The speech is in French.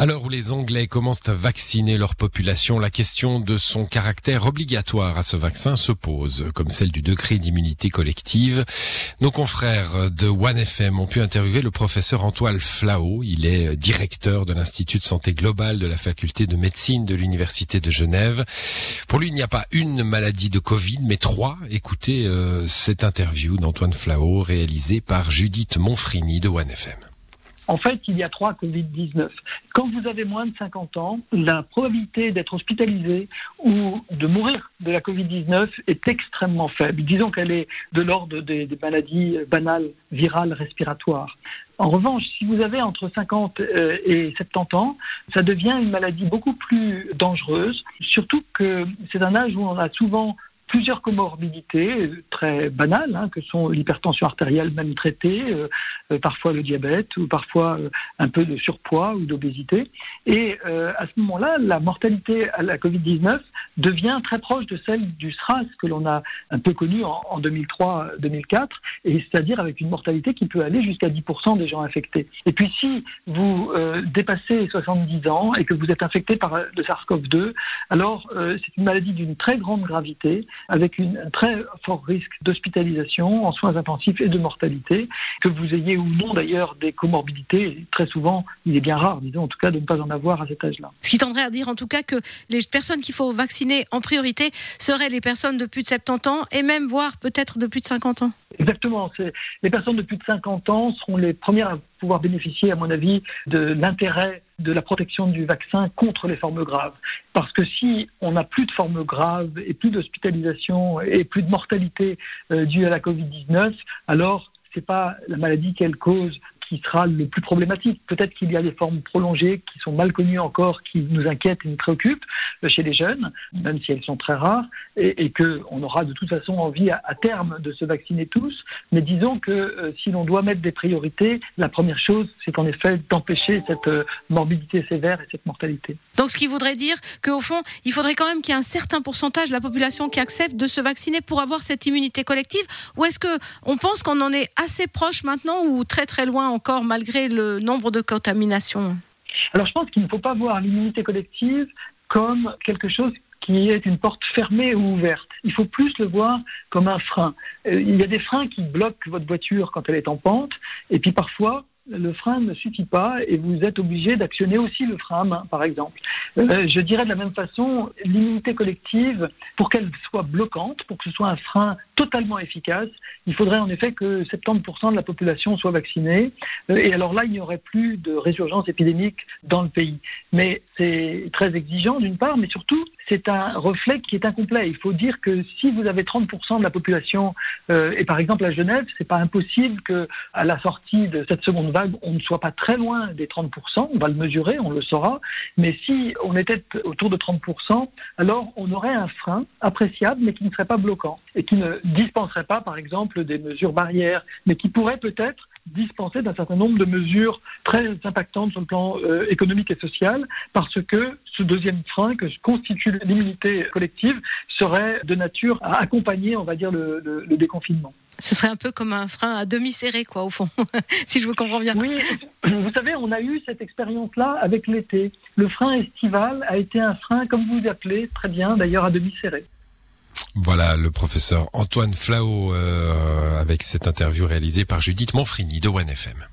À l'heure où les Anglais commencent à vacciner leur population, la question de son caractère obligatoire à ce vaccin se pose, comme celle du degré d'immunité collective. Nos confrères de OneFM ont pu interviewer le professeur Antoine Flao. Il est directeur de l'Institut de santé globale de la faculté de médecine de l'Université de Genève. Pour lui, il n'y a pas une maladie de Covid, mais trois. Écoutez euh, cette interview d'Antoine Flao réalisée par Judith Monfrini de OneFM. En fait, il y a trois Covid-19. Quand vous avez moins de 50 ans, la probabilité d'être hospitalisé ou de mourir de la Covid-19 est extrêmement faible. Disons qu'elle est de l'ordre des, maladies banales, virales, respiratoires. En revanche, si vous avez entre 50 euh, et 70 ans, ça devient une maladie beaucoup plus dangereuse, surtout que c'est un âge où on a souvent plusieurs comorbidités très banales, hein, que sont l'hypertension artérielle même traitée, euh, euh, parfois le diabète ou parfois euh, un peu de surpoids ou d'obésité. Et euh, à ce moment-là, la mortalité à la Covid-19 devient très proche de celle du SRAS que l'on a un peu connu en, en 2003-2004, et c'est-à-dire avec une mortalité qui peut aller jusqu'à 10% des gens infectés. Et puis si vous euh, dépassez 70 ans et que vous êtes infecté par le SARS-CoV-2, alors c'est une maladie d'une très grande gravité avec un très fort risque d'hospitalisation en soins intensifs et de mortalité. Que vous ayez ou non d'ailleurs des comorbidités, très souvent, il est bien rare, disons en tout cas, de ne pas en avoir à cet âge-là. Ce qui tendrait à dire en tout cas que les personnes qu'il faut vacciner en priorité seraient les personnes de plus de 70 ans et même voire peut-être de plus de 50 ans. Exactement. Les personnes de plus de 50 ans seront les premières à pouvoir bénéficier, à mon avis, de l'intérêt de la protection du vaccin contre les formes graves. Parce que si on n'a plus de formes graves et plus d'hospitalisation et plus de mortalité euh, due à la Covid-19, alors c'est pas la maladie qu'elle cause qui sera le plus problématique. Peut-être qu'il y a des formes prolongées qui sont mal connues encore, qui nous inquiètent et nous préoccupent chez les jeunes, même si elles sont très rares, et, et qu'on aura de toute façon envie à, terme de se vacciner tous. Mais disons que euh, si l'on doit mettre des priorités, la première chose, c'est en effet d'empêcher cette euh, morbidité sévère et cette mortalité. Donc ce qui voudrait dire qu'au fond, il faudrait quand même qu'il y ait un certain pourcentage de la population qui accepte de se vacciner pour avoir cette immunité collective, ou est-ce que on pense qu'on en est assez proche maintenant ou très très loin encore malgré le nombre de contaminations Alors je pense qu'il ne faut pas voir l'immunité collective comme quelque chose qui est une porte fermée ou ouverte. Il faut plus le voir comme un frein. Il y a des freins qui bloquent votre voiture quand elle est en pente, et puis parfois, le frein ne suffit pas et vous êtes obligé d'actionner aussi le frein à main, par exemple. Euh, je dirais de la même façon, l'immunité collective, pour qu'elle soit bloquante, pour que ce soit un frein totalement efficace, il faudrait en effet que 70% de la population soit vaccinée. Euh, et alors là, il n'y aurait plus de résurgence épidémique dans le pays. Mais c'est très exigeant d'une part, mais surtout, c'est un reflet qui est incomplet. Il faut dire que si vous avez 30% de la population, euh, et par exemple à Genève, c'est pas impossible que à la sortie de cette seconde vague, on ne soit pas très loin des 30%. On va le mesurer, on le saura. Mais si on était autour de 30%, alors on aurait un frein appréciable, mais qui ne serait pas bloquant et qui ne dispenserait pas, par exemple, des mesures barrières, mais qui pourrait peut-être dispenser d'un certain nombre de mesures très impactantes sur le plan euh, économique et social, parce que ce deuxième frein que constitue l'immunité collective serait de nature à accompagner, on va dire, le, le, le déconfinement. Ce serait un peu comme un frein à demi serré, quoi, au fond, si je vous comprends bien. Oui, vous savez, on a eu cette expérience-là avec l'été. Le frein estival a été un frein, comme vous l'appelez, très bien, d'ailleurs, à demi serré. Voilà le professeur Antoine Flao euh, avec cette interview réalisée par Judith Monfrini de OneFM.